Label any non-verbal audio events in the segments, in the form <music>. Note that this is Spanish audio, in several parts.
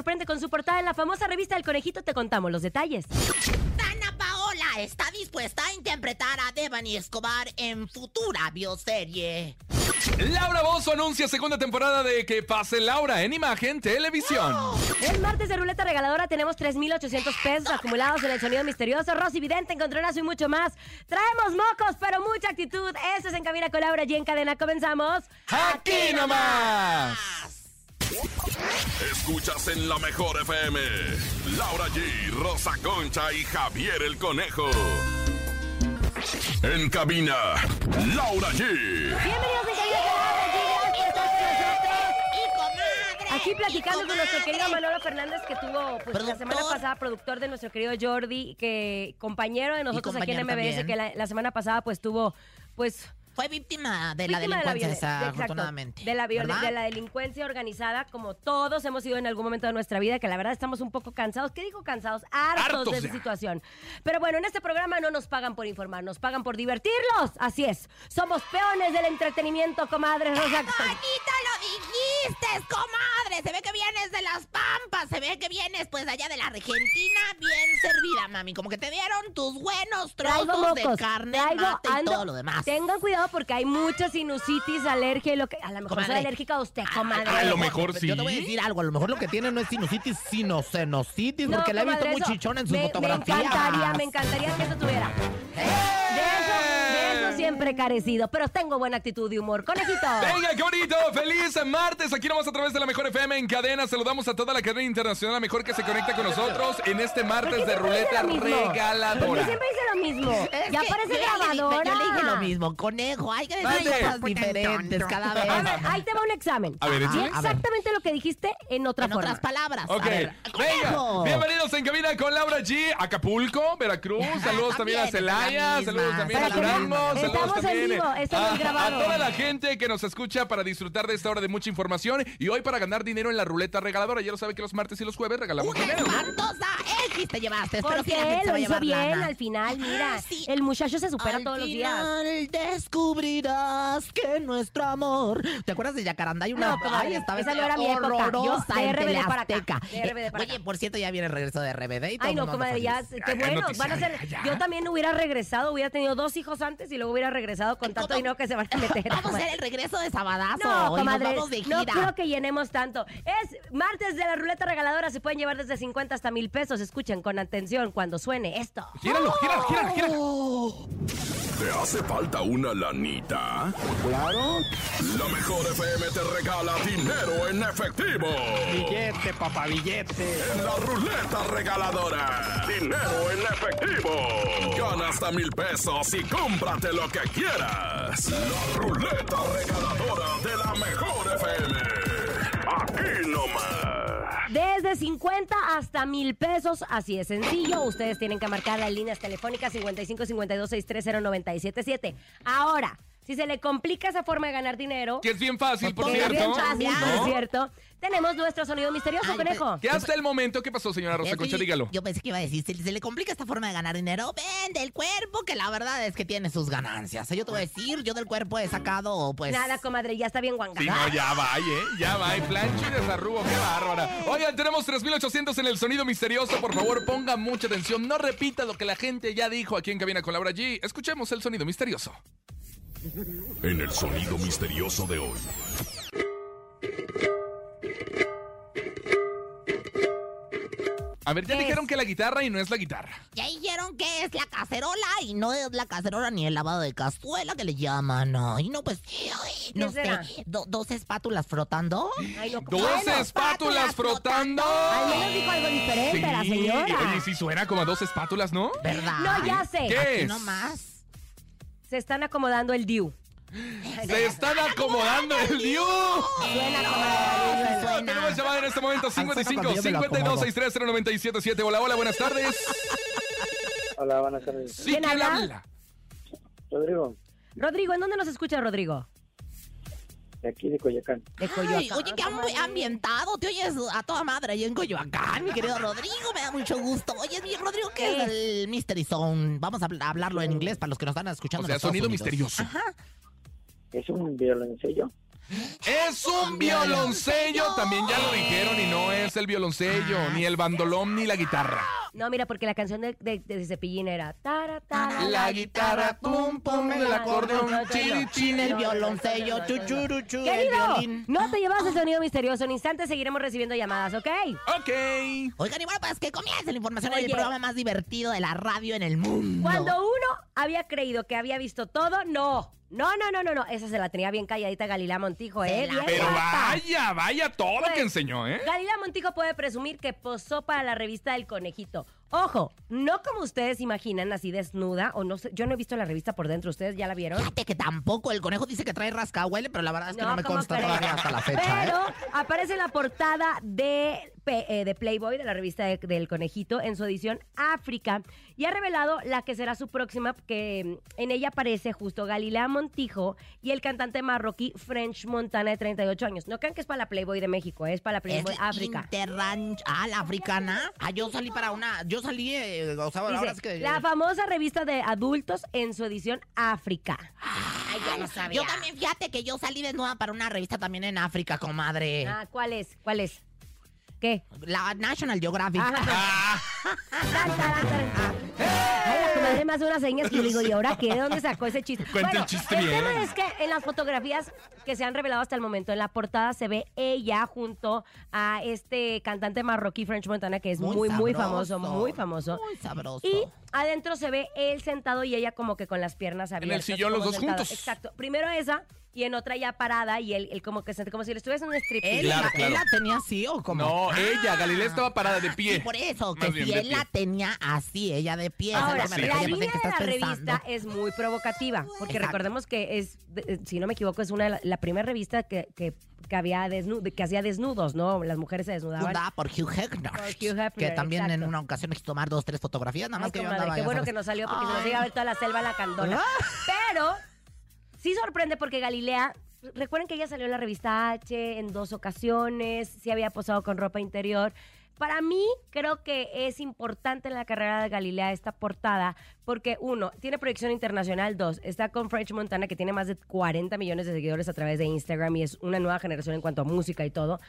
sorprende con su portada en la famosa revista El Conejito. Te contamos los detalles. Dana Paola está dispuesta a interpretar a Devani Escobar en futura bioserie. Laura Bozo anuncia segunda temporada de Que pase Laura en Imagen Televisión. El martes de ruleta regaladora tenemos 3,800 pesos acumulados en el sonido misterioso. Rosy Vidente, encontronazo y mucho más. Traemos mocos, pero mucha actitud. Esto es En Cabina con Laura y en cadena. Comenzamos. ¡Aquí nomás! Escuchas en la mejor FM. Laura G, Rosa Concha y Javier el Conejo. En cabina, Laura G. Bienvenidos en Cabina con. Aquí platicando ¡Y con nuestro querido! Manolo Fernández, que tuvo pues, la semana pasada productor de nuestro querido Jordi, que compañero de nosotros aquí en MBS, también. que la, la semana pasada pues tuvo pues Fue víctima de la de delincuencia, exacto, de la, ¿verdad? de la delincuencia organizada, como todos hemos sido en algún momento de nuestra vida, que la verdad estamos un poco cansados. ¿Qué digo cansados? Hartos, Hartos de esa ya. situación. Pero bueno, en este programa no nos pagan por informar, nos pagan por divertirlos. Así es. Somos peones del entretenimiento, comadre Rosa. ¡Bonita lo dijiste, comadre! Se ve que vienes de las Pampas, se ve que vienes pues allá de la Argentina bien servida, mami. Como que te dieron tus buenos Traigo trozos de mocos, carne, traigo, mate y ando- todo lo demás. Tengan cuidado porque hay mucha sinusitis, alergia y lo que. A lo mejor soy Comadre. alérgica a usted, comadre. a lo mejor sí. Yo te voy a decir algo, a lo mejor lo que tiene no es sinusitis, sino senositis, No, porque la he visto muy chichona en sus me, fotografías. Me encantaría, me encantaría que eso tuviera. De eso, de eso siempre carecido, pero tengo buena actitud y humor. Conejito. Venga, qué bonito, feliz martes. Aquí nomás a través de la mejor FM en cadena. Saludamos a toda la cadena internacional, la mejor que se conecta con nosotros en este ¿Por martes de ruleta regaladora. siempre dice lo mismo? Es ya que parece yo le grabadora. Yo le dije lo mismo, conejo, hay que decir cosas diferentes cada vez. A ver, ahí te va un examen. A ver, échale. exactamente lo que dijiste en otra en forma. otras palabras. Ok, A ver, venga, bienvenidos en cabina con Laura G, Acapulco, Veracruz, <laughs> saludos también, a Celaya, saludos también a Durango, saludos estamos en vivo, esto no es a, grabado. a toda la gente que nos escucha para disfrutar de esta hora de mucha información y hoy para ganar dinero en la ruleta regaladora, ya lo sabe que los martes y los jueves regalamos Una dinero. espantosa X te llevaste. Espero Porque que la gente se lo hizo bien lana. al final, mira. Ah, sí. El muchacho se supera Al todos los días. final descubrirás que nuestro amor. ¿Te acuerdas de Yacaranda? Hay una. No, Ay, esa no era mi época. Yo de RBD para acá, de RBD para Oye, acá. por cierto, ya viene el regreso de RBD y todo Ay, no, comadre, ya, qué Ay, bueno. noticia, Van a ser. ya. Yo también hubiera regresado, hubiera tenido dos hijos antes y luego hubiera regresado con tanto dinero que se van a <laughs> meter. Vamos a hacer el regreso de Sabadazo. No, comadre, vamos de no creo que llenemos tanto. Es martes de la ruleta regaladora, se pueden llevar desde 50 hasta mil pesos. Escuchen con atención cuando suene esto. Gíralo, gíralo, gíralo, gíralo. ¿Te hace falta una lanita? Claro. La mejor FM te regala dinero en efectivo. Billete, papá, billete. En la ruleta regaladora. Dinero en efectivo. Gana hasta mil pesos y cómprate lo que quieras. La ruleta regaladora de la mejor FM. Aquí nomás. Desde 50 hasta mil pesos, así es sencillo. Ustedes tienen que marcar las líneas telefónicas 55 52 630 977. Ahora, si se le complica esa forma de ganar dinero, Que es bien fácil, por que es cierto. bien fácil, ¿no? por cierto, tenemos nuestro sonido misterioso, Ay, conejo. Que hasta el momento, ¿qué pasó, señora Rosa que Concha? yo- Dígalo. Yo pensé que iba a decir, se, se le complica esta forma de ganar dinero, vende el cuerpo, que la verdad es que tiene sus ganancias. Yo te voy a decir, yo del cuerpo he sacado, pues... Nada, comadre, ya está bien guanga. Sí, no, ya va, ¿eh? Ya va, y plancha y desarrugo, qué bárbara. Oigan, tenemos 3800 en el sonido misterioso. Por favor, ponga mucha atención. No repita lo que la gente ya dijo aquí en Cabina con Laura G. Escuchemos el sonido misterioso. En el sonido misterioso de hoy. A ver, ya ¿Qué dijeron es? que la guitarra y no es la guitarra. Ya dijeron que es la cacerola y no es la cacerola ni el lavado de cazuela que le llaman. Ay, no, pues, ay, no sé, será? do- dos espátulas frotando. Ay, Dos espátulas frotando. Al menos dijo algo diferente la señora. Oye, sí suena como a dos espátulas, ¿no? ¿Verdad? No, ya sé. ¿Qué Aquí es? no más. Se están acomodando el Diu. Se están acomodando el Diu. Suena. Suena. Tenemos llamada en este momento suena 55 cuando yo me lo 52 acomodo. 630 977. Hola, hola, buenas tardes. Hola, buenas tardes. Sí, ¿Quién ¿quién habla? habla? Rodrigo, Rodrigo, ¿en dónde nos escucha, Rodrigo? De aquí de Coyacán. De Ay, Coyoacán, oye, qué ambi- ambientado. Te oyes a toda madre ahí en Coyoacán, mi querido Rodrigo. Me da mucho gusto. Oye, mi Rodrigo, ¿qué es el Mystery Zone? Vamos a habl- hablarlo en inglés para los que nos están escuchando. O sea, sonido Unidos. misterioso. Es un violoncello. Es un violoncello, también ya lo dijeron, y no es el violoncello, Ah, ni el bandolón, ni la guitarra. No, mira, porque la canción de, de, de Cepillín era... tara, tara, La guitarra, pum, pum, el acordeón, chiri, Chin, el violoncello, chuchuruchu, el Querido, violín. no te llevas el sonido misterioso. En instantes seguiremos recibiendo llamadas, ¿ok? Ok. Oigan, y bueno, pues que comience la información en el Oye. programa más divertido de la radio en el mundo. Cuando uno había creído que había visto todo, no. No, no, no, no, no. Esa se la tenía bien calladita Galilea Montijo, ¿eh? Bien Pero guapa. vaya, vaya todo lo Pues, que enseñó, ¿eh? Galilea Montijo puede presumir que posó para la revista del conejito. Ojo, no como ustedes imaginan, así desnuda, o no sé, yo no he visto la revista por dentro, ¿ustedes ya la vieron? Fíjate que tampoco. El conejo dice que trae rascahuele, pero la verdad es que no, me ¿cómo consta todavía hasta la fecha, Pero ¿eh? aparece la portada de, eh, de Playboy, de la revista de- del Conejito, en su edición África. Y ha revelado la que será su próxima, que mm, en ella aparece justo Galilea Montijo y el cantante marroquí French Montana de 38 años. No crean que es para la Playboy de México, es para la Playboy Es África. Interranch- Ah, la africana. Ah, yo salí para una. Yo salí, eh, o sea, Dice, es que. la famosa revista de adultos en su edición África. Ay, ya lo sabía. Yo también, fíjate que yo salí desnuda para una revista también en África, comadre. Ah, ¿cuál es? ¿Cuál es? ¿Qué? La National Geographic. <laughs> Ah. Me hace unas señas que digo, ¿y ahora qué? ¿De dónde sacó ese chiste? Cuenta el chiste el bien. tema es que en las fotografías que se han revelado hasta el momento, en la portada se ve ella junto a este cantante marroquí French Montana, que es muy, muy, famoso, sabroso, muy famoso. Muy sabroso. Y adentro se ve él sentado y ella como que con las piernas abiertas. sillón como los dos sentada. juntos. Exacto. Primero esa y en otra ya parada y él, él como que se- como si le estuviese en un strip. ¿Él, Claro, la, claro. él la tenía así o como? No, ella, Galilea estaba parada de pie. Sí, por eso, que bien, si él pie. la tenía así, ella de pie. Ahora, sí. la línea pensé, ¿qué de la estás revista pensando? es muy provocativa, porque Exacto. recordemos que es, si no me equivoco, es una de la, la primera revista que, que, que había que hacía desnudos, ¿no? Las mujeres se desnudaban. Fundada por Hugh Hefner. Por Hugh Hefner, que también en una ocasión quiso tomar dos, tres fotografías, nada más Ay, que yo andaba, qué bueno sabes. que nos salió porque se nos iba a ver toda la selva la candona. Pero sí sorprende porque Galilea, recuerden que ella salió en la revista H en dos ocasiones, sí había posado con ropa interior. Para mí, creo que es importante en la carrera de Galilea esta portada, porque uno, tiene proyección internacional, dos, está con French Montana, que tiene más de 40 millones de seguidores a través de Instagram y es una nueva generación en cuanto a música y todo.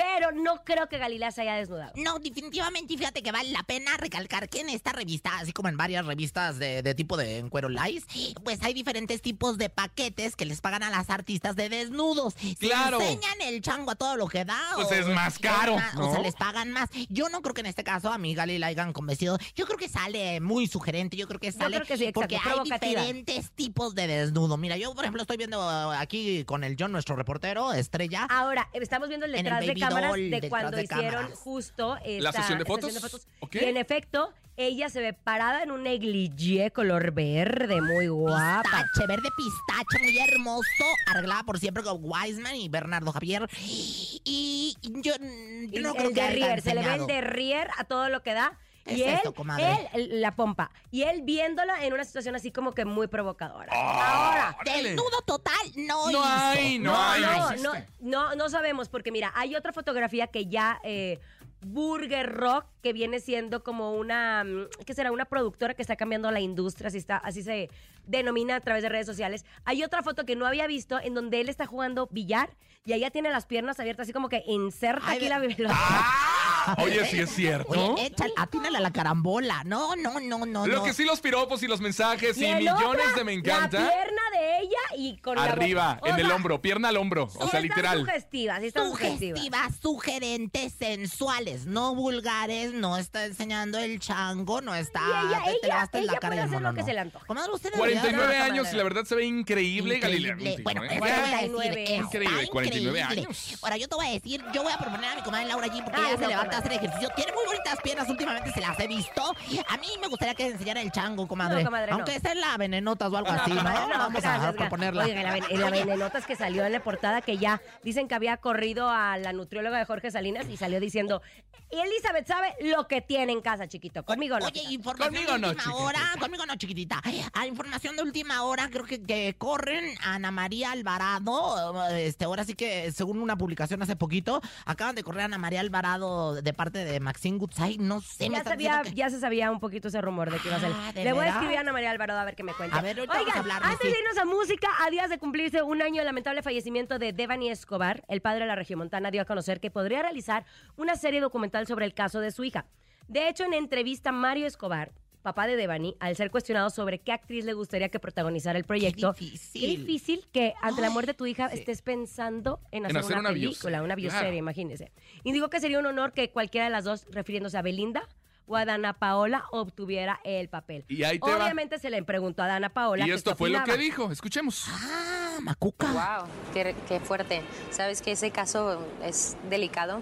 Pero no creo que Galilea se haya desnudado. No, definitivamente, y fíjate que vale la pena recalcar que en esta revista, así como en varias revistas de, de tipo de encuero lice, pues hay diferentes tipos de paquetes que les pagan a las artistas de desnudos. Si Claro. enseñan el chango a todo lo que da. Pues o- es más caro, más- ¿no? O sea, les pagan más. Yo no creo que en este caso a mi Gali la hayan convencido. Yo creo que sale muy sugerente. Yo creo que sale creo que sí, exacto, porque hay diferentes tipos de desnudo. Mira, yo por ejemplo estoy viendo aquí con el John, nuestro reportero, estrella. Ahora, estamos viendo el En el detrás de Baby cámaras de cuando de hicieron cámaras. justo esta, ¿La sesión de fotos? Ok. Y en efecto, ella se ve parada en un negligé color verde, muy guapa. Pistache, verde pistache, muy hermoso, arreglada por siempre con Wiseman y Bernardo Javier. Y yo, yo Y no creo el que derrier, se le ve el derrier a todo lo que da. ¿Qué y es él, esto, comadre? él, el- la pompa. Y él viéndola en una situación así como que muy provocadora. Ah, Ahora. Desnudo total, no, No hizo. hay, no no, hay, no no, existe. no, sabemos, porque mira, hay otra fotografía que ya eh, Burger Rock, que viene siendo como una, mm, ¿qué será? Una productora que está cambiando la industria, así, está, así se denomina a través de redes sociales. Hay otra foto que no había visto en donde él está jugando billar y ella tiene las piernas abiertas, así como que inserta Ay, aquí la... la- Ah, oye, sí es cierto. Oye, échale, atínale a la carambola. No, no, no, no. Lo no. que sí, los piropos y los mensajes y, millones otra, de me La encanta. pierna de ella y con la Arriba, en el hombro, pierna al hombro. O sea, literal. sugestivas, sí están sugestivas. Sugestivas, sugerentes, sensuales, no vulgares, no está enseñando el chango, no está. Y ella- te- te ella- lavaste ella la cara puede hacer lo que no. se le. Comadre, usted debería- 49 no, años y la verdad se ve increíble, Galilea. Increíble. contigo, Bueno, ¿eh? eso te voy a decir, 49. está Increíble, 49 increíble. años. Ahora yo te voy a decir, yo voy a proponer a mi comadre Laura G porque Ay, ella se no, levanta a hacer ejercicio. Tiene muy bonitas piernas, últimamente se las he visto. A mí me gustaría que enseñara el chango, comadre. No, comadre, no. Aunque esté en la venenotas o algo No, así, ¿no? comadre, no, Vamos gracias, a proponerla. Oiga, la, ven- la venenotas que salió en la portada que ya dicen que había corrido a la nutrióloga de Jorge Salinas y salió diciendo, Elizabeth sabe lo que tiene en casa, chiquito. Conmigo no. Oye, información Conmigo de no, última chiquitita. hora, conmigo no, chiquitita. A información de última hora, creo que, que corren a Ana María Alvarado. Este, ahora sí que, según una publicación hace poquito, acaban de correr a Ana María Alvarado de parte de Maxine Goodside. No sé, ya, sabía, que- ya se sabía un poquito ese rumor de que iba a ser. Ah, ¿de Le voy a escribir a Ana María Alvarado a ver qué me cuenta. A ver, ahorita vamos a Oigan, hablarle, antes de irnos a música, a días de cumplirse un año del lamentable fallecimiento de Devani Escobar, el padre de la regiomontana dio a conocer que podría realizar una serie documental sobre el caso de su hija. De hecho, en entrevista, Mario Escobar, papá de Devani, al ser cuestionado sobre qué actriz le gustaría que protagonizara el proyecto, Qué difícil. qué difícil que ante la muerte de tu hija sí. estés pensando en hacer, hacer una, una película, una bioserie, claro. imagínese. Y digo que sería un honor que cualquiera de las dos, refiriéndose a Belinda o a Dana Paola, obtuviera el papel. Y ahí te va. Obviamente se le preguntó a Dana Paola. Y esto fue lo que dijo. Escuchemos. Ah, Macuca. Wow, qué, qué fuerte. Sabes que ese caso es delicado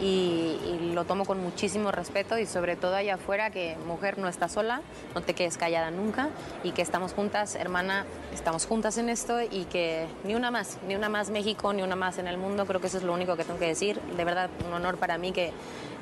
y, y lo tomo con muchísimo respeto y sobre todo allá afuera que mujer no está sola, no te quedes callada nunca y que estamos juntas, hermana, estamos juntas en esto y que ni una más, ni una más México, ni una más en el mundo, creo que eso es lo único que tengo que decir. De verdad, un honor para mí que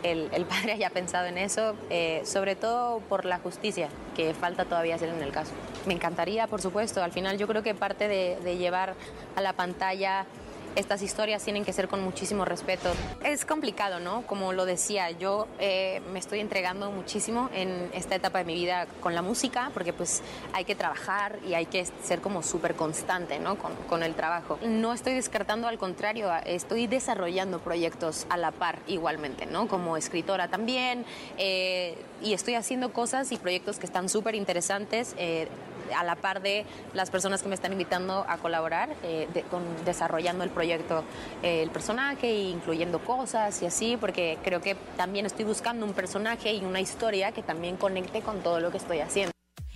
el, el <laughs> padre haya pensado en eso, eh, sobre todo por la justicia que falta todavía hacer en el caso. Me encantaría, por supuesto, al final yo creo que parte de, de llevar a la pantalla estas historias tienen que ser con muchísimo respeto. Es complicado, ¿no? Como lo decía, yo eh, me estoy entregando muchísimo en esta etapa de mi vida con la música, porque pues hay que trabajar y hay que ser como súper constante, ¿no? Con, con el trabajo. No estoy descartando, al contrario, estoy desarrollando proyectos a la par igualmente, ¿no? Como escritora también, eh, y estoy haciendo cosas y proyectos que están súper interesantes. eh, a la par de las personas que me están invitando a colaborar eh, de- con desarrollando el proyecto, eh, el personaje, incluyendo cosas y así, porque creo que también estoy buscando un personaje y una historia que también conecte con todo lo que estoy haciendo.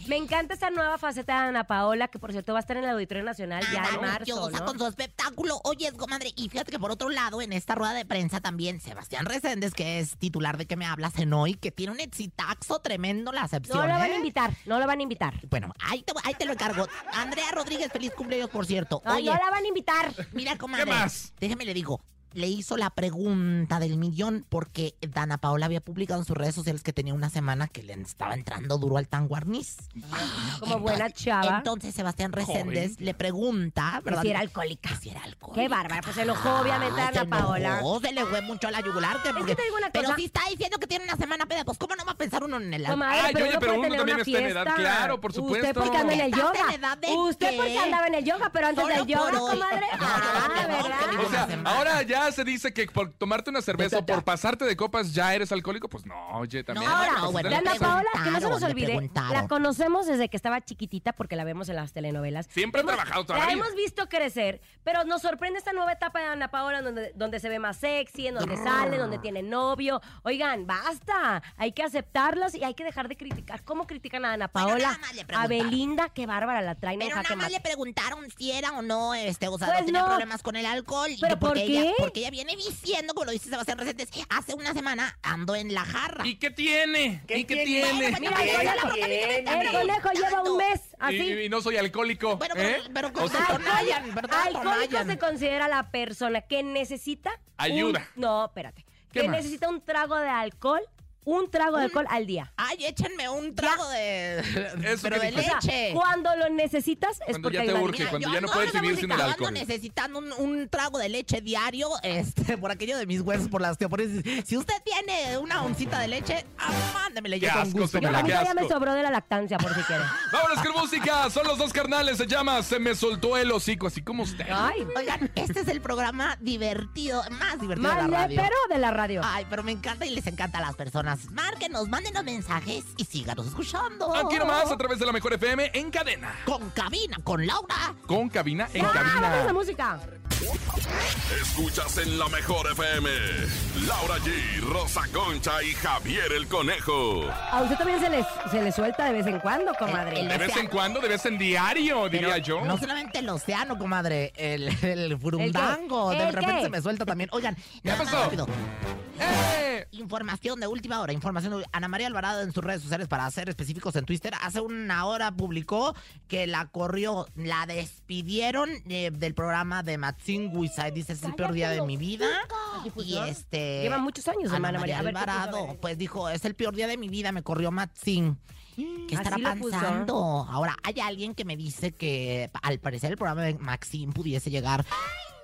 Me encanta esta nueva faceta de Ana Paola, que por cierto va a estar en el Auditorio Nacional ya en marzo, Maravillosa ¿no? con su espectáculo. Oye, comadre, y fíjate que por otro lado, en esta rueda de prensa también, Sebastián Reséndez, que es titular de que me hablas en hoy, que tiene un exitaxo tremendo la acepción. No lo van a ¿eh? invitar, no lo van a invitar. Bueno, ahí te, ahí te lo encargo. Andrea Rodríguez, feliz cumpleaños, por cierto. Ay, Oye, no la van a invitar. mira, comadre. ¿Qué más? Déjame le digo. Le hizo la pregunta del millón porque Dana Paola había publicado en sus redes sociales que tenía una semana que le estaba entrando duro al tanguarniz. Como buena chava. Entonces Sebastián Reséndez le pregunta, Que ¿verdad? si era alcohólica. Que si era alcohólica. Qué bárbara, pues se enojó obviamente Ay, Ana se enojó, Paola. Se le fue mucho a la yugular. que porque- te digo una Pero cosa. si está diciendo que tiene una semana peda, pues ¿cómo no va a pensar uno en el alcohol. Ay, pero oye, uno pero uno también está en edad, claro, por Usted supuesto. porque anda en el ¿Estás yoga. en edad de Usted qué? porque andaba en el yoga, pero antes Solo del yoga, comadre. No, Ah, no, no, ¿verdad? no, O sea, ahora ya se dice que por tomarte una cerveza o por pasarte de copas ya eres alcohólico. Pues no, oye, también. No, bueno, Ana. Paola, que no se nos olvide, la conocemos desde que estaba chiquitita porque la vemos en las telenovelas. Siempre ha Hemos- trabajado toda La la vida. hemos visto crecer, pero nos sorprende esta nueva etapa de Ana Paola donde, donde se ve más sexy, en donde sale, donde tiene novio. Oigan, basta, hay que aceptarlas y hay que dejar de criticar. ¿Cómo critican a Ana Bueno, Paola? le a. Belinda, qué bárbara, la traen en Pero nada más le preguntaron si era o no, este, o sea, Pues no tenía no. problemas con el alcohol. ¿Pero por qué? Ella, porque ella viene diciendo, como lo dice Sebastián Recentes, hace una semana ando en la jarra. ¿Y qué tiene? ¿Y qué tiene? Mira, el conejo, lleva un mes así. Y, y no soy alcohólico. Bueno, ¿eh? pero, pero. Alcohólico se considera la persona que necesita un- Ayuda. no, espérate. ¿Qué Que más? necesita un trago de alcohol, un trago de alcohol al día. Ay, échenme un trago de. Eso pero que de dijo. O sea, leche. cuando lo necesitas es Cuando porque ya hay te una urge, cuando Yo ya no ando puedes vivir sin el necesitando- alcohol. necesitando un, un trago de leche diario, <laughs> este, por aquello de mis huesos, por la osteoporosis. Si usted tiene una oncita de leche, ah, mándemele yo con gusto. señora, A mí qué todavía me sobró de la lactancia, por si quiere. <laughs> Vámonos con música. Son los dos carnales. Se llama Se me soltó el hocico, así como usted. Ay, Oigan, este es el programa divertido, más divertido de la radio. pero de la radio. Ay, pero me encanta y les encanta a las personas. Márquenos, mándenos mensajes y síganos escuchando. Aquí nomás, a través de la Mejor FM, en cadena. Con cabina, con Laura. Con cabina, en Ah, vamos a la cabina. música. Escuchas en la mejor FM. Laura G, Rosa Concha y Javier el Conejo. A usted también se le, se le suelta de vez en cuando, comadre. El- De vez en cuando, de vez en diario, diría Pero yo. No solamente el océano, comadre, el, el furundango. ¿El De qué? repente ¿El se me suelta también. Oigan, nada más pasó? rápido. ¡Eh! Información de última hora, información de Ana María Alvarado en sus redes sociales, para ser específicos en Twitter, hace una hora publicó que la corrió, la despidieron eh, del programa de Maxine Wizard. Dice, es el peor día de mi vida. Y este... Lleva muchos años, Ana María. ¿qué Alvarado, ver. pues dijo, es el peor día de mi vida, me corrió Maxine. ¿Qué estará pensando? Ahora, hay alguien que me dice que al parecer el programa de Maxine pudiese llegar,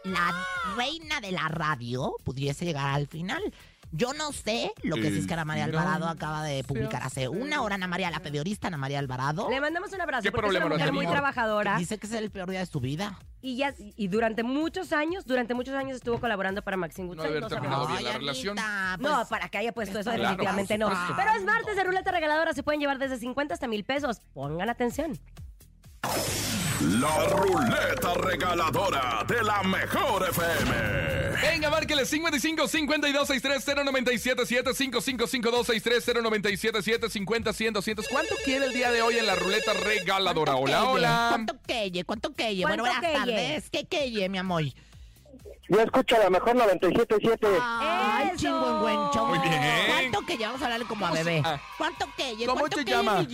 la reina de la radio pudiese llegar al final. Yo no sé lo que sí es que Ana María Alvarado acaba de publicar hace una hora. Ana María, la periodista Ana María Alvarado, Le mandamos un abrazo ¿Qué porque es una problema no mujer muy trabajadora. dice que es el peor día de su vida. Y ya y durante muchos años, durante muchos años estuvo colaborando para Maxine No Goodside. haber no terminado bien la Ay, relación. Anita, pues, No, para que haya puesto eso, Claro, definitivamente no. Pero es martes de ruleta regaladora, se pueden llevar desde 50 hasta mil pesos. Pongan atención. La ruleta regaladora de la mejor FM. Venga, márquele 55 52 63 0977 5552 63 0977 50 100 200. ¿Cuánto quiere el día de hoy en la ruleta regaladora? ¿cuánto Hola, queye? hola. ¿Cuánto queye? ¿Cuánto queye? Bueno, ¿Cuánto buenas queye? tardes. ¿Qué queye, mi amor? Yo escucho a la mejor 97.7. Ay, chingüengüencho. Muy bien. ¿Cuánto que Vamos a hablarle como a bebé. Ah. ¿Cuánto que ¿Cómo ¿Cuánto te que llama?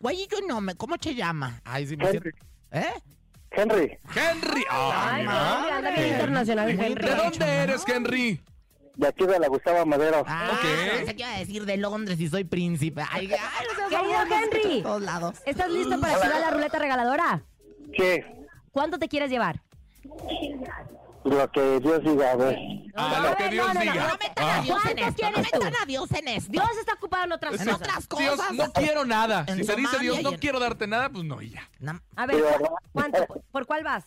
Güey, yo no me. ¿Cómo te llama? Ay, sí me Henry. ¿Eh? Henry, Henry. Ay, Ay, madre. Henry, anda bien internacional, Henry. ¿De dónde eres, Henry? de aquí de la Gustavo Madero. Ah, Ok. pensé que iba a decir de Londres y soy príncipe. Ay, ay, no seas Querido Henry. de todos lados. ¿Estás listo para activar la ruleta regaladora? Sí, ¿Cuánto te quieres llevar? Lo que Dios diga, a ver. Ah, lo que no, Dios no, no, diga. No metan a Ah. Dios en ¿Cuánto esto. No metan a Dios en esto. Dios está ocupado en otras En cosas. otras Dios, cosas. no quiero nada. Si se dice Dios, no quiero darte nada, pues no, y ya. No, A ver, Sí, ¿cu- ¿verdad? ¿cuánto? ¿Por cuál vas?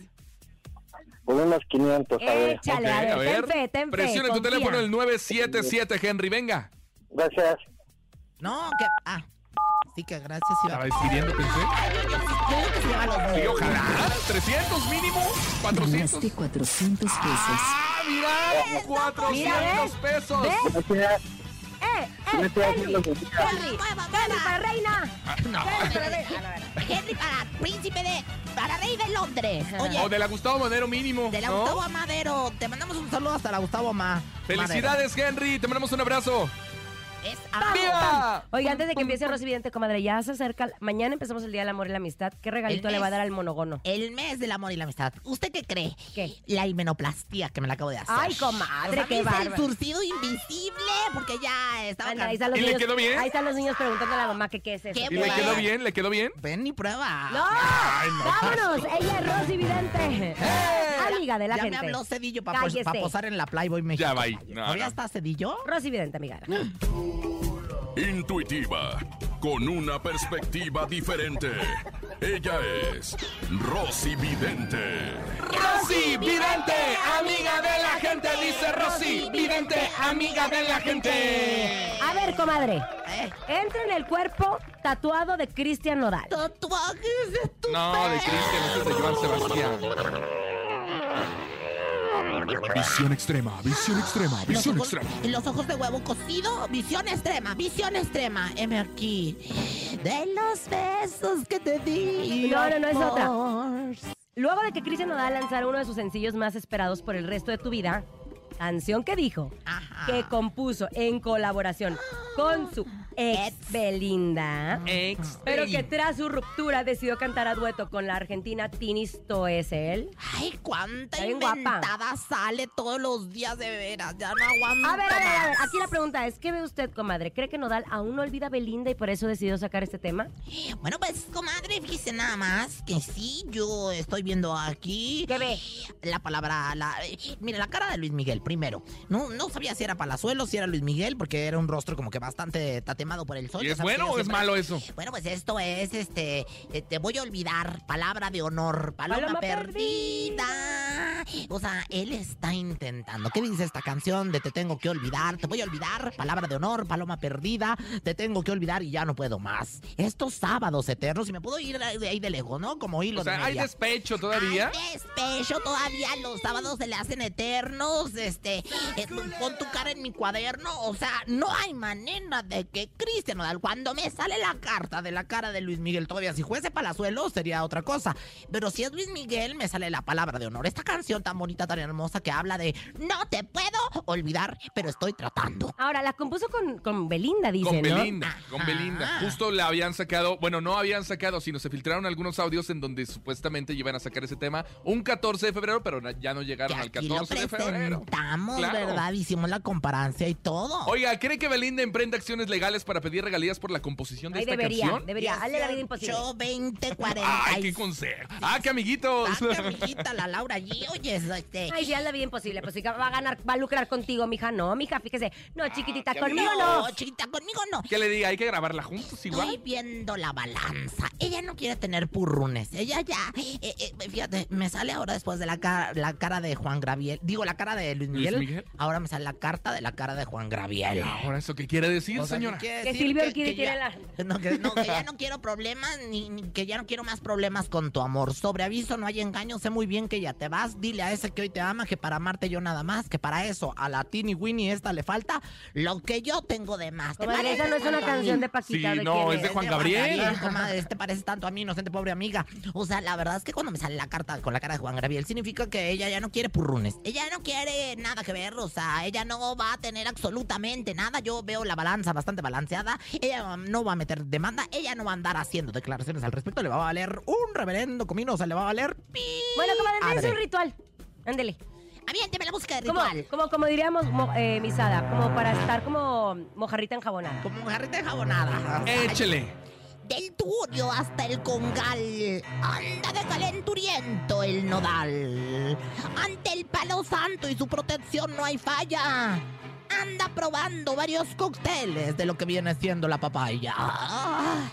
Por unos 500, a ver. Échale, Ok, a ver, ten fe, ten fe. Presione tu teléfono el 977, Henry. Venga. Gracias. no, que. Ah, sí, que gracias. Iba. Estaba despidiendo, pensé. Sí, ojalá. 300 mínimo. 400. Ganaste 400 pesos. Ah, mira. 400 pesos. ¿Ves? ¡Eh, eh, Henry! justicia. ¡Henry! Mueva, ¡Henry mueva. para reina! No. ¡Henry para príncipe de. Para rey de Londres. Oye, O de la Gustavo Madero mínimo. de la ¿no? Gustavo Amadero. Te mandamos un saludo hasta la Gustavo Ma. Felicidades, Henry. Te mandamos un abrazo. Es ¡Viva! Oiga, antes de que empiece Rosy Vidente, comadre, ya se acerca. Mañana empezamos el Día del Amor y la Amistad. ¿Qué regalito El le va a mes. dar al monogono? El mes del amor y la amistad. ¿Usted qué cree? ¿Qué? La himenoplastía que me la acabo de hacer. Ay, comadre, O sea, qué hice el bárbaro. surcido invisible porque ya estaba Anda, ahí están los ¿Y le niños, quedó bien? Ahí están los niños preguntando a la mamá que qué es eso. ¿Qué ¿Y le quedó bien? ¿Le quedó bien? Ven y prueba. ¡No! ¡Vámonos! Ella es Rosy Vidente. Amiga de la ya gente. me habló Cedillo para Cállese. posar en la Play Boy México. Ya va ahí. No, ¿Todavía no. está Cedillo? Rosy Vidente, amiga. Intuitiva, con una perspectiva diferente. Ella es Rosy Vidente. Rosy Vidente, amiga de la gente, dice Rosy Vidente, amiga de la gente. A ver, comadre. Entra en el cuerpo tatuado de Cristian Nodal. Tatuajes de tu No, de Cristian, ese es de Joan Sebastián. Visión extrema, visión extrema, Los visión ojos, extrema. y los ojos de huevo cocido, visión extrema, visión extrema. M aquí. De los besos que te di. No, no, no, es otra. Luego de que Cristian Nodal lanzara uno de sus sencillos más esperados por el resto de tu vida, canción que dijo Ajá. que compuso en colaboración con su ex Ex. Belinda, Ex. pero que tras su ruptura decidió cantar a dueto con la argentina Tini Stoessel. Ay, cuánta guapa. inventada sale todos los días de veras. Ya no aguanto A ver, a ver, a ver, aquí la pregunta es, ¿qué ve usted, comadre? ¿Cree que Nodal aún no olvida a Belinda y por eso decidió sacar este tema? Bueno, pues, comadre, fíjese nada más que sí, yo estoy viendo aquí. ¿Qué ve? La palabra, la, mira, la cara de Luis Miguel, primero. No, no sabía si era Palazuelo, si era Luis Miguel, porque era un rostro como que bastante tatemado por el sol. ¿Y ya es bueno o es malo eso? Bueno, pues esto es, este, eh, te voy a olvidar, palabra de honor, paloma, Paloma perdida. O sea, él está intentando. ¿Qué dice esta canción de te tengo que olvidar? Te voy a olvidar, palabra de honor, paloma perdida. Te tengo que olvidar y ya no puedo más. Estos sábados eternos, y me puedo ir de ahí de lejos, ¿no? Como hilo O sea, de ¿hay despecho todavía? Hay despecho todavía, los sábados se le hacen eternos, este, eh, pon tu cara en mi cuaderno, o sea, no hay manera de que Cristian Nodal, cuando me sale la carta de la cara de Luis Miguel, todavía si fuese Palazuelo sería otra cosa, pero si es Luis Miguel me sale la palabra de honor, esta canción tan bonita, tan hermosa que habla de no te puedo olvidar, pero estoy tratando. Ahora, la compuso con, con Belinda, dice, Con ¿no? Belinda, con Ajá. Belinda. Justo la habían sacado, bueno, no habían sacado, sino se filtraron algunos audios en donde supuestamente iban a sacar ese tema un 14 de febrero, pero ya no llegaron al aquí lo 14 de febrero. Presentamos, Claro. ¿verdad? Hicimos la comparancia y todo. Oiga, ¿cree que Belinda emprenda acciones legales para pedir regalías por la composición de Ay, esta debería, canción? debería. Hazle la vida imposible. 18, 20, 40. Ay, qué consejo. Ah, qué amiguitos. Ah, qué amiguita, la Laura allí, oye, este. Ay, sí, haz la vida imposible. Pues sí, va a ganar, va a lucrar contigo, mija. No, mija, fíjese. No, chiquitita, qué conmigo no, no. chiquita, conmigo no. ¿Qué le diga? Hay que grabarla juntos Estoy igual. viendo la balanza. Ella no quiere tener purrunes. Ella ya. eh, eh, fíjate, me sale ahora después de la cara, la cara de Juan Graviel. Digo, la cara de Luis Luis Miguel. Miguel. Ahora me sale la carta de la cara de Juan Graviel. Ahora, ¿eso qué quiere decir, O sea, señora? ¿qué quiere Que? Silvio ya- la... <laughs> No, que, no, que ya no <laughs> quiero problemas, ni, ni que ya no quiero más problemas con tu amor. Sobre aviso, no hay engaño, sé muy bien que ya te vas. Dile a ese que hoy te ama que para amarte yo nada más, que para eso a la Tini Winnie esta le falta lo que yo tengo de más. ¿Te Comadre, esa no es una canción de Paquita. Sí, ¿de no, quién es de Juan Gabriel. <laughs> comadre, te parece tanto a mí, inocente pobre amiga. O sea, la verdad es que cuando me sale la carta con la cara de Juan Gabriel, significa que ella ya no quiere purrunes. Ella no quiere nada que ver, o sea, ella no va a tener absolutamente nada. Yo veo la balanza bastante balanceada. Ella um, no va a meter demanda, ella no va a andar haciendo declaraciones al respecto. Le va a valer un reverendo comino, o sea, le va a valer pi. Bueno, comadre, es un ritual. Ándele. Aviénteme la música de Como, ritual. como, como diríamos, mo- eh, misada, como para estar como mojarrita enjabonada. Como jarrita enjabonada. O sea, Échele. Del turio hasta el congal, anda de calenturiento el nodal. Ante el palo santo y su protección no hay falla. Anda probando varios cócteles de lo que viene siendo la papaya. Ah,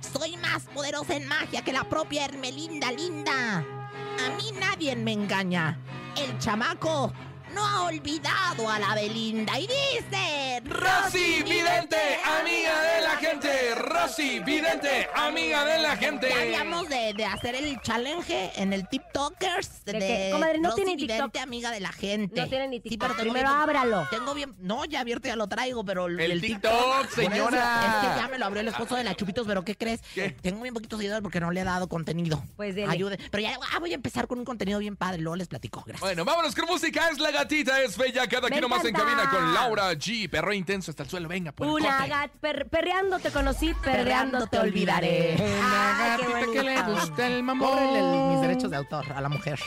soy más poderosa en magia que la propia Hermelinda linda. A mí nadie me engaña. El chamaco no ha olvidado a la Belinda y dice... Rosy Vidente, amiga de la gente. Rosy Vidente, amiga de la gente. Ya hablamos de, de hacer el challenge en el TikTokers. ¿De De, qué? Comadre, no Rosy tiene Vidente, TikTok. amiga de la gente. No tiene ni Sí, TikTok. pero tengo Primero bien- ábralo. Tengo bien. No, ya abierto ya lo traigo, pero el, El el TikTok, por eso, señora. Es que ya me lo abrió el esposo de la Chupitos, pero ¿qué crees? ¿Qué? Tengo bien poquitos seguidores porque no le he dado contenido. Pues dele. Ayude. Pero ya ah, voy a empezar con un contenido bien padre, luego les platico. Gracias. Bueno, vámonos con música. Es la gatita, es bella. Cada quien nomás en cabina con Laura G. Perro intenso hasta el suelo. Venga, por Una corte. gat, per- perreando te conocí, perreando te olvidaré. Una Ay, gatita que le gusta el mambo. Mis derechos de autor a la mujer.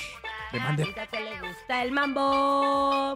Demande. Gatita que le gusta el mambo.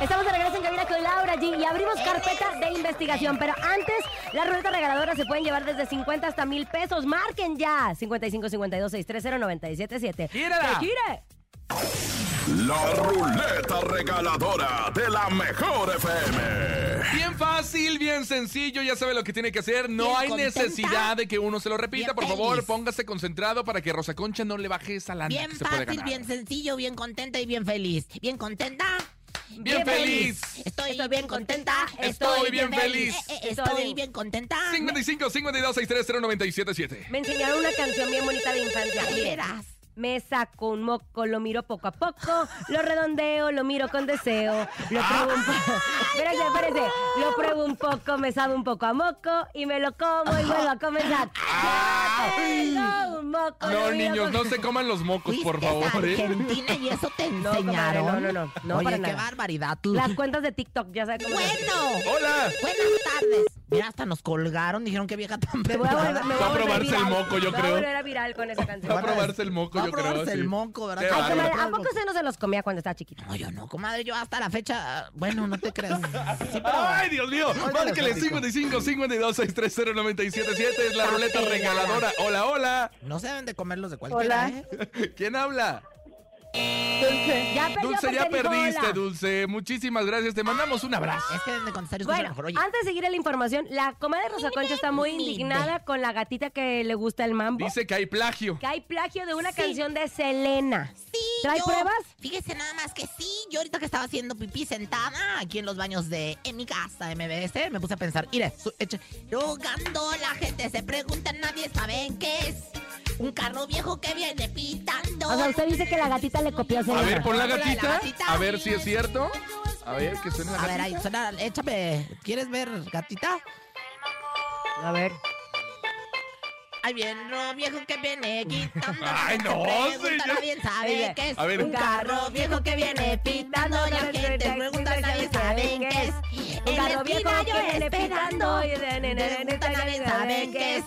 Estamos de regreso en cabina con Laura G y abrimos carpeta de investigación. Pero antes, la ruleta regaladora se pueden llevar desde 50 hasta mil pesos. Marquen ya. 55 52 630 977. ¡Gírala! ¡Que gire! La ruleta regaladora de la mejor FM. Bien fácil, bien sencillo, ya sabe lo que tiene que hacer. No Bien hay contenta. necesidad de que uno se lo repita. Bien Por favor, feliz. póngase concentrado para que Rosa Concha no le baje esa lana Bien que se puede fácil, ganar. bien sencillo, bien contenta y bien feliz. Bien contenta. Bien feliz. Estoy, Estoy bien contenta, estoy bien feliz. Eh, eh, Estoy Estoy bien- bien contenta. 55 52 630 977. Me enseñaron una canción bien bonita de infancia. Mire, verás. Me saco un moco, lo miro poco a poco, lo redondeo, lo miro con deseo, lo pruebo un poco. Espérate, espérate. Lo pruebo un poco, me sabe un poco a moco y me lo como y vuelvo a comenzar. <laughs> Ah. Tengo un moco, No, lo miro niños, con- no se coman los mocos, por favor. ¿eh? Argentina y eso te <laughs> No, comadre, enseñaron. no, no, no, no, Oye, para qué nada. barbaridad. Las cuentas de TikTok, ya sabes cómo. Bueno. Hola. Buenas tardes. Mira, hasta nos colgaron. Dijeron que vieja tan Me voy a volver, me voy Va a volver probarse el moco, yo Me voy creo. a volver a viral con esa canción. Va a probarse el moco, Va a yo creo. probarse sí. el moco, ¿verdad? Ay, comadre, ¿A poco usted no se los comía cuando estaba chiquito? No, yo no, comadre. Yo hasta la fecha. Bueno, no te creas. Sí, pero. Ay, Dios mío. Márquele les platico. 55 52 630 977. Es la ruleta regaladora. Hola, hola. No se deben de comerlos de cualquiera, Hola. ¿eh? <laughs> ¿Quién habla? Ya perdió Dulce, ya perdiste, hola. Dulce. Muchísimas gracias. Te mandamos un abrazo. Es que de contestar escuchar Bueno, mejor. Oye, antes de seguir la información, la comadre Rosa Concha está muy indignada con la gatita que le gusta el mambo. Dice que hay plagio. Que hay plagio de una Sí. canción de Selena. sí, ¿Trae yo- pruebas? Fíjese nada más que sí. Yo ahorita que estaba haciendo pipí sentada aquí en los baños de en mi casa, MBS, me puse a pensar, mire, rogando la gente se pregunta, nadie sabe qué es. Un carro viejo que viene pitando. O sea, usted dice que la gatita le copió a A ver, pon la gatita. A ver si es cierto. A ver, que suene la A ver, ahí, suena, échame. ¿Quieres ver, gatita? A ver. Ahí viene lo viejo que viene quitando. Ay, no, pregunta, señor. nadie sabe qué es. A ver. Un carro viejo que viene pitando. La gente se pregunta, nadie sabe qué es. Un carro viejo que viene esperando. pitando y de- de- Pregunta, nadie sabe qué es.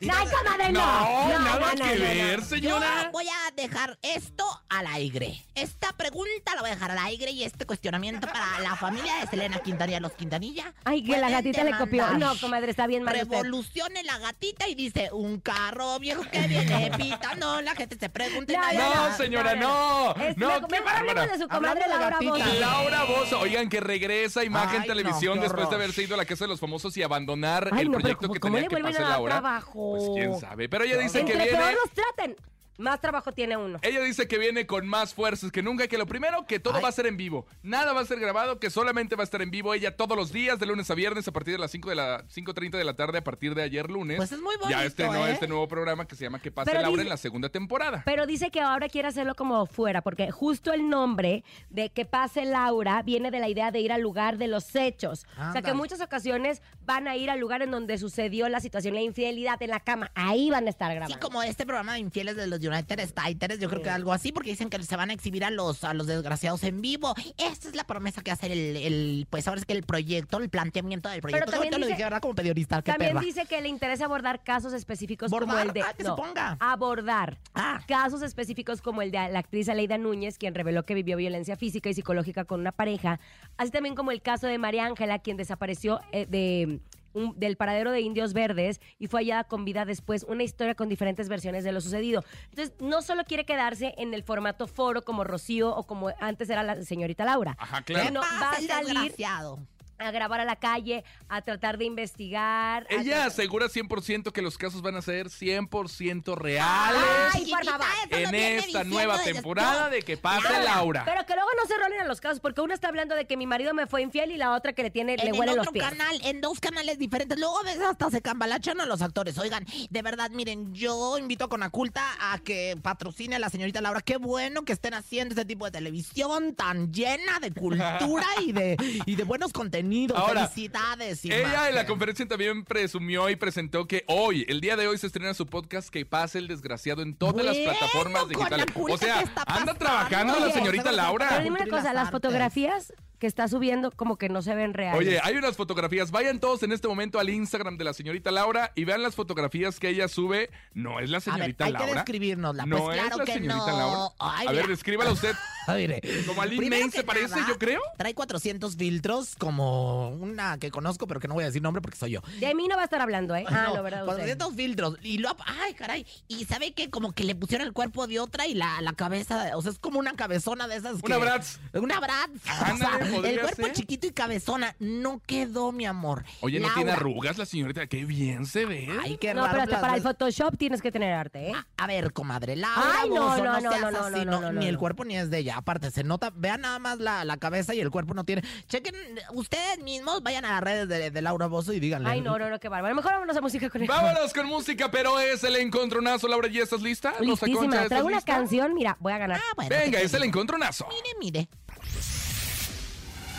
¡Ay, comadre, no! No, nada no, no, que no, ver, no. señora. Yo voy a dejar esto al aire. Esta pregunta la voy a dejar al aire y este cuestionamiento para la familia de Selena Quintanilla, los Quintanilla. Ay, que la gatita le copió. No, comadre, está bien mal usted. Revolucione la gatita y dice un carro viejo que <laughs> viene pitando. La gente se pregunta. y No, no, No, señora, no. No, qué bárbara. de su comadre Laura gatita. Bozo. Laura Bozo, oigan que regresa Imagen Ay, Televisión no, después de haberse ido a la casa de los famosos y abandonar Ay, el no, proyecto ¿cómo- que cómo tenía que dar Laura. Trabajo? Pues quién sabe, pero ella dice que Entre viene peor los traten, más trabajo tiene uno. ella dice que viene con más fuerzas que nunca, que lo primero, que todo Ay. va a ser en vivo. Nada va a ser grabado, que solamente va a estar en vivo ella todos los días, de lunes a viernes, a partir de las 5 de la 5.30 de la tarde, a partir de ayer lunes. Pues es muy Ya bonito, estrenó ¿eh? este nuevo programa que se llama Que pase Pero Laura dice- en la segunda temporada. Pero dice que ahora quiere hacerlo como fuera, porque justo el nombre de que pase Laura viene de la idea de ir al lugar de los hechos. O sea que en muchas ocasiones van a ir al lugar en donde sucedió la situación, la infidelidad en la cama. Ahí van a estar grabando. Sí, como este programa de infieles de los United States, yo creo que algo así, porque dicen que se van a exhibir a los, a los desgraciados en vivo. Esta es la promesa que hace el, el pues ahora es que el proyecto, el planteamiento del proyecto. también Ahorita lo dice- dije, ¿verdad? Como periodista, qué También perra. dice que le interesa abordar casos específicos como el de. Ah, que se ponga. Abordar Ah. casos específicos como el de la actriz Aleida Núñez, quien reveló que vivió violencia física y psicológica con una pareja. Así también como el caso de María Ángela, quien desapareció eh, de. Un- del paradero de Indios Verdes y fue hallada con vida después, una historia con diferentes versiones de lo sucedido. Entonces, no solo quiere quedarse en el formato foro como Rocío o como antes era la señorita Laura. Ajá, ¿Qué claro. no, va a salir- desgraciado? A grabar a la calle, a tratar de investigar. Ella tratar- asegura 100% que los casos van a ser 100% reales Ay, por favor. en esta nueva temporada de Que pase Laura. Pero que luego no se rolen a los casos, porque uno está hablando de que mi marido me fue infiel y la otra que le tiene, le en huele el los otro pies. canal, en dos canales diferentes. Luego a veces hasta se cambalachan a los actores. Oigan, de verdad, miren, yo invito a Conaculta a que patrocine a la señorita Laura. Qué bueno que estén haciendo este tipo de televisión tan llena de cultura y de, y de buenos contenidos. Ahora, Felicidades. Ella en la Imagen. conferencia también presumió y presentó que hoy, el día de hoy, se estrena su podcast Que pase el desgraciado en todas las plataformas digitales. O sea, ¿qué está anda trabajando la señorita Laura. Pero dime una cosa, las fotografías que está subiendo como que no se ven reales. Oye, hay unas fotografías. Vayan todos en este momento al Instagram de la señorita Laura y vean las fotografías que ella sube. No es la A ver, señorita hay que Laura. describirnosla. No Pues es claro la que señorita no. Laura. Ay, a ver, descríbala usted. <laughs> Mire, Como a May que se parece, nada, yo creo. Trae 400 filtros como una que conozco, pero que no voy a decir nombre porque soy yo. De mí no va a estar hablando, ¿eh? Ah, no, ¿verdad? Usted. 400 filtros. Y lo, ay, caray. Y sabe que como que le pusieron el cuerpo de otra y la, la cabeza, o sea, es como una cabezona de esas. Una que- Bratz. Una Bratz. <laughs> Ándale, el cuerpo ser. chiquito y cabezona. No quedó, mi amor. Oye, no tiene Laura. arrugas la señorita. Qué bien se ve. Ay, qué No, raro. espérate, las para el Photoshop tienes que tener arte, ¿eh? A ver, comadre, Laura Ay, no, no, no, no, no, así, no, no, no, Ni el no. cuerpo ni es de ella. Aparte, se nota, vean nada más la, la cabeza y el cuerpo no tiene. Chequen, ustedes mismos, vayan a las redes de, de Laura Bozo y díganle. Ay, no, no, no, qué bárbaro. Mejor vámonos a música con el Vámonos con música, pero es el encontronazo. Laura, ¿ya estás lista? Listísima. ¿estás Traigo una lista? canción, mira, voy a ganar. Ah, bueno, Venga, ¿qué es el encontronazo. Mire, mire.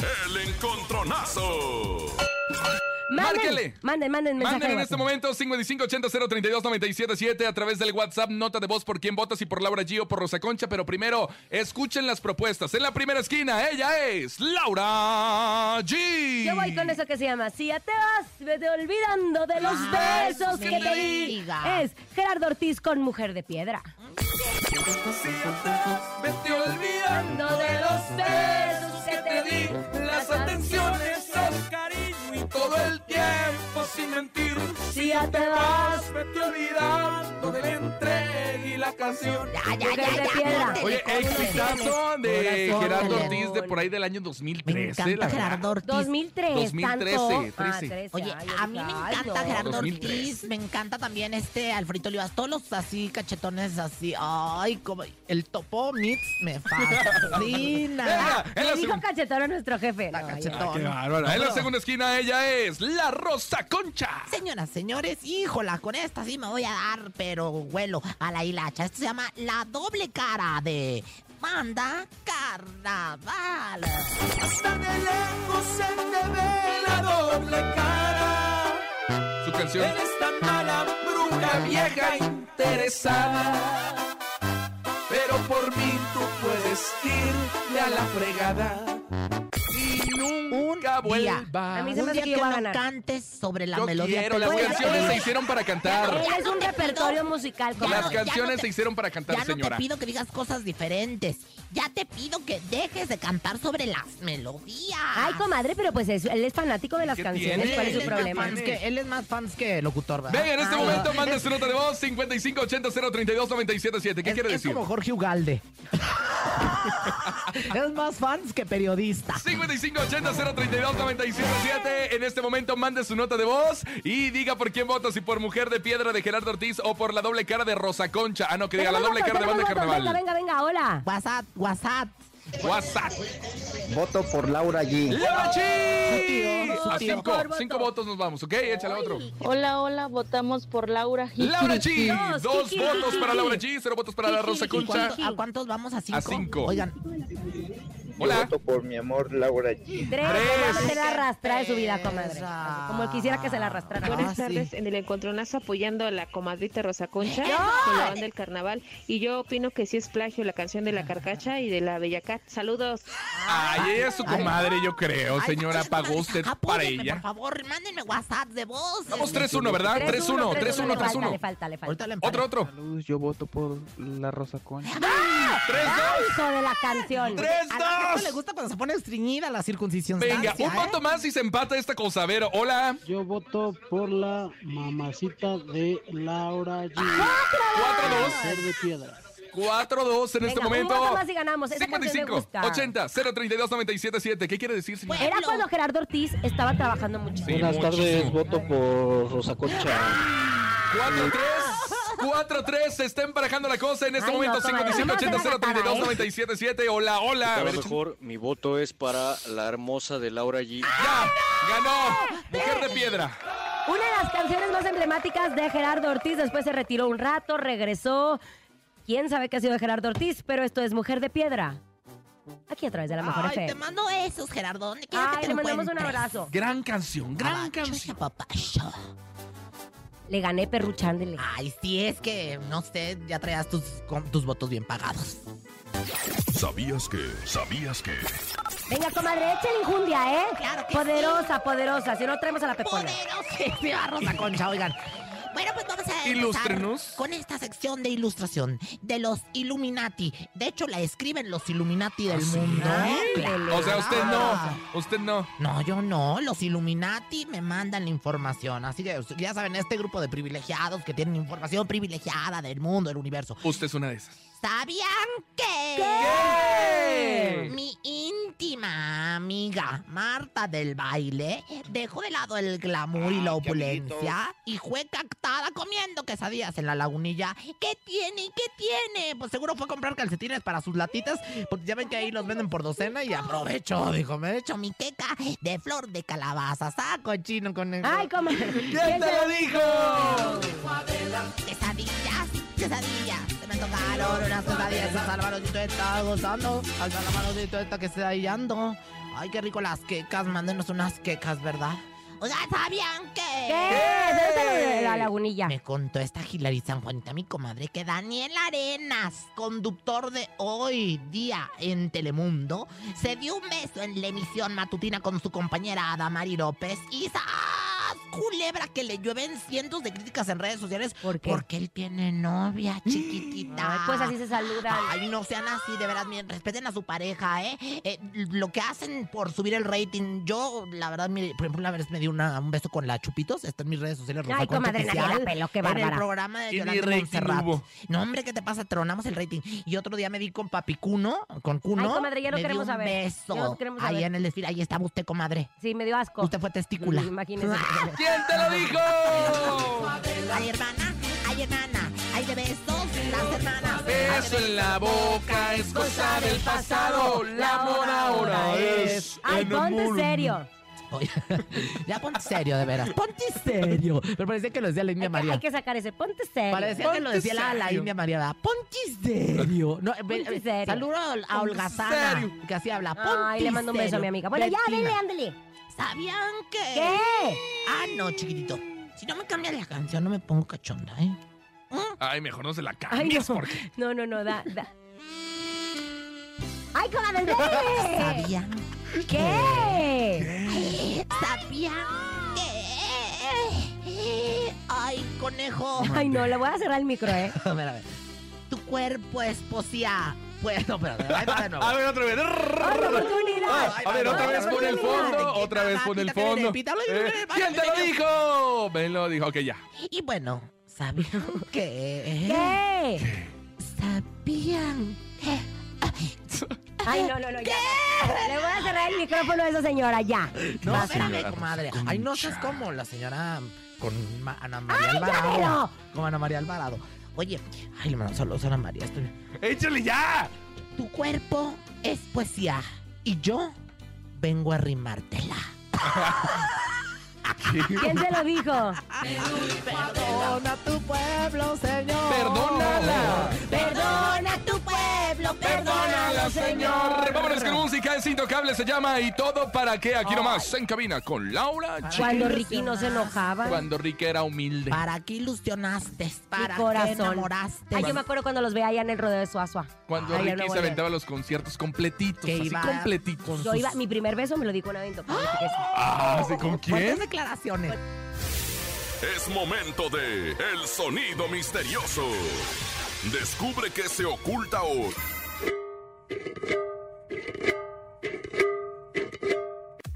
El encontronazo. Márquele. Manden, manden mensaje. Manden en de este WhatsApp. momento 5580-032-977 a través del WhatsApp nota de voz por quién votas y por Laura G o por Rosa Concha, pero primero escuchen las propuestas. En la primera esquina, ella es Laura G. Yo voy con eso que se llama Si ya te vas, vete olvidando de los Ay, besos que te di. diga. Es Gerardo Ortiz con Mujer de Piedra. Vete todo el tiempo sin mentir. Si ya te vas, vete olvidando de la entrega y la canción. Ya, ya, ya, de ya. piedra. Oye, exitazo de Corazón, Gerardo. Ortiz de por ahí del año 2013. Me encanta. Gerardo Ortiz. 2003, 2013, tanto. 13. Ah, 13, Oye, ay, a mí me encanta no. Gerardo 2003. Ortiz, me encanta también este Alfredo Olivas, todos los así cachetones así, ay, como el topo mix me fascina. <laughs> Le dijo segunda. cachetón a nuestro jefe. La No, cachetón. Qué bárbara. En la segunda esquina ella es la Rosa Concha. Señoras, señores, híjola, con esta sí me voy a dar, pero vuelo a la hilacha. Esto se llama La Doble Cara de Banda Carnaval. Su canción. Eres tan mala, bruja vieja interesada. Pero por mí tú puedes irle a la fregada. Nunca día. vuelva. A mí se Un me día que no ganar. cantes sobre la Yo melodía. quiero, las canciones se hicieron para cantar. Él es un repertorio musical. Ya comadre. Las no- ya canciones no te- se hicieron para cantar, Ya no señora. te pido que digas cosas diferentes. Ya te pido que dejes de cantar sobre las melodías. Ay, comadre, pero pues es- él es fanático de las ¿Qué canciones. tiene? ¿Cuál es Él su es más problema? fans que- él es más fans que locutor, ¿verdad? Venga, en este Ay, momento no. manda su nota de voz 5580-032-977. ¿Qué es, quiere es decir? como Jorge Ugalde. <laughs> <laughs> es más fans que periodista. 5580-032-977. En este momento mande su nota de voz y diga por quién vota, si por Mujer de Piedra de Gerardo Ortiz o por la doble cara de Rosa Concha. Ah, no, que diga la doble cara de Banda. Carnaval. Venga, venga, venga, hola. WhatsApp, WhatsApp. WhatsApp. Voto por Laura G. ¡Laura! Su A tío. cinco, Voto. cinco votos nos vamos, ¿ok? Échale otro. Hola, hola, votamos por Laura Laura Jikiriki. G. Dos, Dos votos para Laura G, cero votos para la Rosa ¿Y Concha. ¿A cuántos vamos? ¿A cinco? A cinco. Oigan, Hola. por mi amor Laura G. Tres. Tres. Se la arrastra de su vida, comadre. Como quisiera que se la arrastrara. Ah, Buenas sí. tardes, en el encontronazo apoyando a la comadrita Rosa Concha ¡No! con la banda del carnaval. Y yo opino que sí es plagio la canción de la carcacha y de la Bellacat. Saludos. Ay, ella es su comadre, yo creo, señora. ay, Pagó usted para ella. Por favor, mándenme WhatsApp de voz. Vamos Este, 3-1, ¿verdad? 3-1, 3-1, le falta, 3-1. Le falta, le falta. Ahorita le Otro, otro. Saludos, yo voto por la Rosa Concha. 3-2. Hijo de la canción. 3 Gente le 2 gusta cuando se pone estreñida la circuncisión. Venga, un ¿eh? voto más y se empata esta cosa. A ver, hola. Yo voto por la mamacita de Laura G. 4-2. Mujer de piedra. 4-2 en este Venga, un momento. voto más y ganamos. Esa canción me 55 gusta. 80 032 977. ¿Qué quiere decir, señor? Era cuando Gerardo Ortiz estaba trabajando mucho. Sí, Buenas muchísimo. tardes, voto por Rosa Concha. 4-3. 4-3. Se está emparejando la cosa en este Ay, momento. comadre, 55 vamos a 80 hacer la 032 patada, ¿eh? 977. Hola, hola. A lo ver, mejor mi voto es para la hermosa de Laura G. ya. Ganó. Mujer de piedra. Una de las canciones más emblemáticas de Gerardo Ortiz. Después se retiró un rato, regresó. Quién sabe qué ha sido de Gerardo Ortiz, pero esto es Mujer de Piedra. Aquí a través de la mejor Ay, FM. te mando esos, Gerardo. ¿Dónde quieres que Ay, te le mandamos un abrazo. Gran canción, gran Abacho, canción. papacho. Le gané perruchándole. Ay, sí, es que, no sé, ya traías tus, con- tus votos bien pagados. ¿Sabías que? ¿Sabías que? Venga, comadre, échale injundia, ¿eh? Claro que poderosa, poderosa. Si no, traemos a la pepona. Poderosísima <laughs> Rosa Concha, oigan. Bueno, pues vamos a Ilústrenos. con esta sección de ilustración de los Illuminati. De hecho, la escriben los Illuminati del mundo. O sea, usted no. Usted no. No, yo no. Los Illuminati me mandan la información. Así que ya saben, este grupo de privilegiados que tienen información privilegiada del mundo, del universo. Usted es una de esas. ¿Sabían que ¿Qué? mi íntima amiga Marta del baile dejó de lado el glamour y la opulencia y fue captada comiendo quesadillas en la lagunilla? ¿Qué tiene? ¿Qué tiene? Pues seguro fue a comprar calcetines para sus latitas, porque ya ven que ahí los venden por docena y aprovecho, dijo, me he hecho mi queca de flor de calabaza, saco chino con el... Ay, comadre. <laughs> ¿Quién te lo dijo? Quesadillas, quesadillas. Se me tocaron unas quesadillas. El Salvadorcito está gozando. Al Salvadorcito está que se ahí ando. Ay, qué rico las quecas. Mándenos unas quecas, ¿verdad? Oigan, ¿sabían que? ¿Qué? ¿Dónde está la lagunilla? Me contó esta Hilary San Juanita, mi comadre, que Daniel Arenas, conductor de hoy día en Telemundo, se dio un beso en la emisión matutina con su compañera Adamari López y ¡zas! Culebra que le llueven cientos de críticas en redes sociales ¿Por qué? porque él tiene novia chiquitita. Ay, pues así se saludan. Ay, no sean así, de verdad, miren, respeten a su pareja, ¿eh? Eh, Lo que hacen por subir el rating, yo, la verdad, mire, por ejemplo, una vez me di una- un beso con la Chupitos, está en mis redes sociales. Rosa Ay, comadre, nadie la peló, qué En el programa de Yolanda Montserrat. No, hombre, ¿qué te pasa? Tronamos el rating. Y otro día me di con Papi Cuno, con Cuno. Ay, comadre, ya no me queremos saber. beso. Ya no queremos Ahí saber. en el desfile, ahí estaba usted, comadre. Sí, me dio asco. Usted fue testícula. Imagínese. <laughs> ¿Quién te lo dijo? Ay, hermana, ay, hermana, ay, de besos, las hermanas. Beso en la boca es cosa del pasado. La amor ahora es. Ay, ponte serio. <laughs> Ya ponte serio, de veras. Ponte serio. Pero parecía que lo decía la India Hay que, María. hay que sacar ese. Ponte serio. Parecía que lo decía la. India María, ¿verdad? Ponte serio. No, Ponte serio. Saludo a Ponte Holgazana, que así habla. Ponte Ay, le mando un beso a mi amiga. Bueno, ya, dele, ándele. ¿Sabían que? ¿Qué? Ah, no, chiquitito. Si no me cambias la canción, no me pongo cachonda, ¿eh? Ay, mejor no se la Ay, cambies no. porque. <laughs> No, no, no, da, da. ¡Ay, comadre, dele! <laughs> ¿Sabían? ¿Qué? ¿Sabían que? Ay, conejo. Ay, no, le voy a cerrar el micro, ¿eh? <laughs> A ver, a ver. Tu cuerpo es poesía. Pues, no, espérate, ahí va de nuevo. A ver, otra vez. ¡Ay, oportunidad! A ver, otra vez pon el oportunidad. fondo. Otra vez pon el fondo. Eh, ¿Quién te lo dijo? Me lo dijo. Ok, ya. Y bueno, ¿sabían <laughs> que? ¿Qué? ¿Sabían que? <laughs> Ay, no, no, no, ya. Le voy a cerrar el micrófono a esa señora, ya. No, Va, espérame, comadre. Ay, no seas como la señora con Ana María ¡Ay, Alvarado. Como Ana María Alvarado. Oye, ay, le mando saludos a Ana María. Estoy... ¡Échale ya! Tu cuerpo es poesía y yo vengo a rimártela. <laughs> ¿Quién se lo dijo? Perdona tu pueblo, señor. Perdónala. Perdona tu pueblo, Perdónala, señor. Vámonos con música. Es intocable, se llama. Y todo para que aquí nomás, en cabina con Laura G. Cuando Ricky no se enojaba. Cuando Ricky era humilde. ¿Para qué ilusionaste? ¿Para qué enamoraste? Ay, yo me acuerdo cuando los veía allá en el rodeo de Suazua. Cuando Ay, Ricky no se aventaba los conciertos completitos. Que así iba completitos. Yo iba, mi primer beso me lo di con una fíjese. Ah, ¿sí? ¿con quién? declaraciones. Es momento de El Sonido Misterioso. Descubre qué se oculta hoy. Thank you.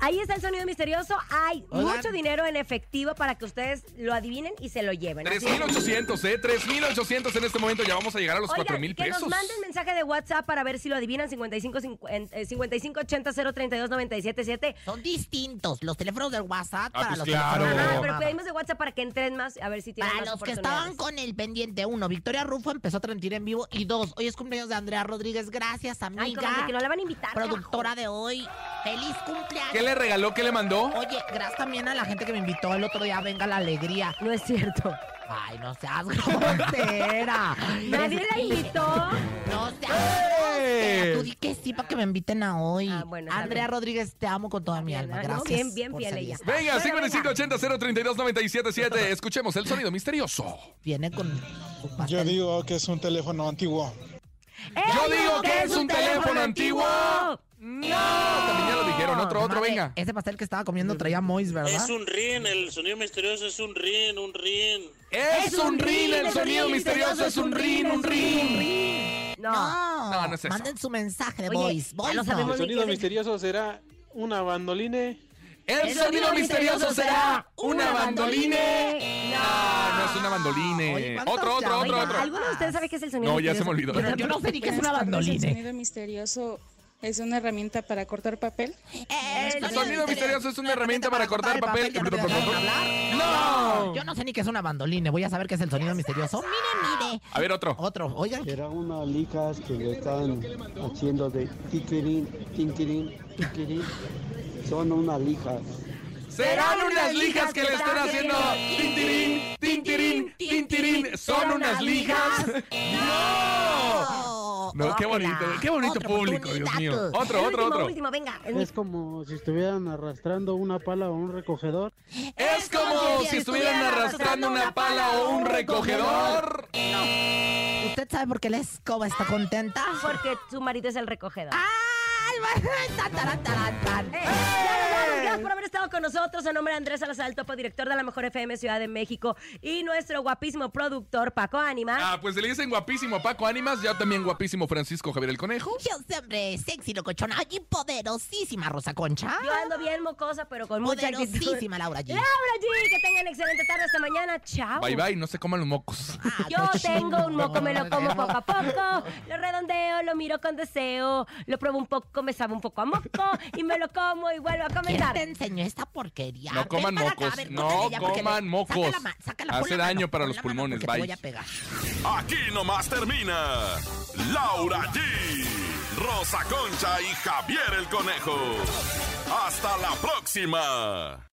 Ahí está el sonido misterioso. Hay mucho dinero en efectivo para que ustedes lo adivinen y se lo lleven. Así es. 3800, ¿eh? 3800 en este momento. Ya vamos a llegar a los Oigan, 4000 que pesos. nos manden mensaje de WhatsApp para ver si lo adivinan 55 50, eh, 55 80 032 977. Son distintos los teléfonos del WhatsApp Ah, para pues los claro. teléfonos de Ajá, llamada. pero pedimos de WhatsApp para que entren más a ver si tienen Para más los que estaban con el pendiente, uno, Victoria Rufo empezó a transmitir en vivo y dos, hoy es cumpleaños de Andrea Rodríguez, gracias Ay, amiga, comadre, que no la van a invitar. productora de hoy, feliz cumpleaños. ¿Qué le regaló? ¿Qué le mandó? Oye, gracias también a la gente que me invitó el otro día, venga la alegría. No es cierto. Ay, no seas grosera. <laughs> Nadie la invitó. No seas grosera. Tú di que sí para que me inviten a hoy. Ah, bueno, Andrea bien. Rodríguez, te amo con toda mi Bien, alma. ¿no? Gracias. Bien, bien por fiel ella. Venga, Bueno, 5580 032 977. Escuchemos el sonido misterioso. Viene con su pastel. Yo digo que es un teléfono antiguo. Yo digo que es un teléfono antiguo. No, también ya lo dijeron. Otro, otro, Comadre, venga. Ese pastel que estaba comiendo traía Mois, ¿verdad? Es un rin, el sonido misterioso es un rin, un rin. Es un rin, el sonido misterioso es un rin, un rin. No. No, no es eso. Manden su mensaje de sabemos El ni sonido es. misterioso será una bandoline. El sonido misterioso será una bandoline. No, no es una bandoline. Oye, ¿cuántos Otro, otro, ya? otro, Oiga, otro. ¿Alguno de ustedes sabe qué es el sonido No, ya se me misterioso? olvidó. Yo, yo no sé ni qué es una El bandoline. sonido misterioso es una herramienta para cortar papel. El sonido misterioso es una herramienta para cortar papel. ¿Ya no te dejaron hablar? No. Yo no sé ni qué es una bandoline. Voy a saber qué es el sonido misterioso. Mire, mire. A ver, otro. Otro, oigan. Será unas lijas que le están haciendo de tiquirín, tinquirín, tiquirín. Son unas lijas. Serán unas lijas que le están haciendo tintirín, tintirín, tintirín. Son unas lijas. ¡No! No, qué bonito, qué bonito público, Dios mío. Otro, El otro, último, otro. último, venga. Es como si estuvieran arrastrando una pala o un recogedor. Es como si estuvieran arrastrando una pala o un recogedor. ¿Usted sabe por qué la escoba está contenta? Porque su marido es el recogedor. ¡Ay! <laughs> tan, Gracias por haber estado con nosotros. En nombre de Andrés Salazar, el topo director de la Mejor FM Ciudad de México y nuestro guapísimo productor Paco Ánima. Ah, pues le dicen guapísimo Paco Ánimas, ya también guapísimo Francisco Javier el Conejo. Yo siempre sexy, locochona y poderosísima Rosa Concha. Yo ando bien mocosa, pero con mucha actitud. Poderosísima Laura G. Laura G, que tengan excelente tarde hasta mañana. Chao. Bye bye, no se coman los mocos. Yo tengo un moco, me lo <laughs> como poco a poco, lo redondeo, lo miro con deseo, lo pruebo un poco, me sabe un poco a moco y me lo como y vuelvo a ¿Quién comentar. Enseñó esta porquería? No coman mocos, ver, no coman mocos. Sácala, sácala, Hace daño mano, para los pulmones, bye. voy a pegar. Aquí nomás termina Laura G, Rosa Concha y Javier el Conejo. Hasta la próxima.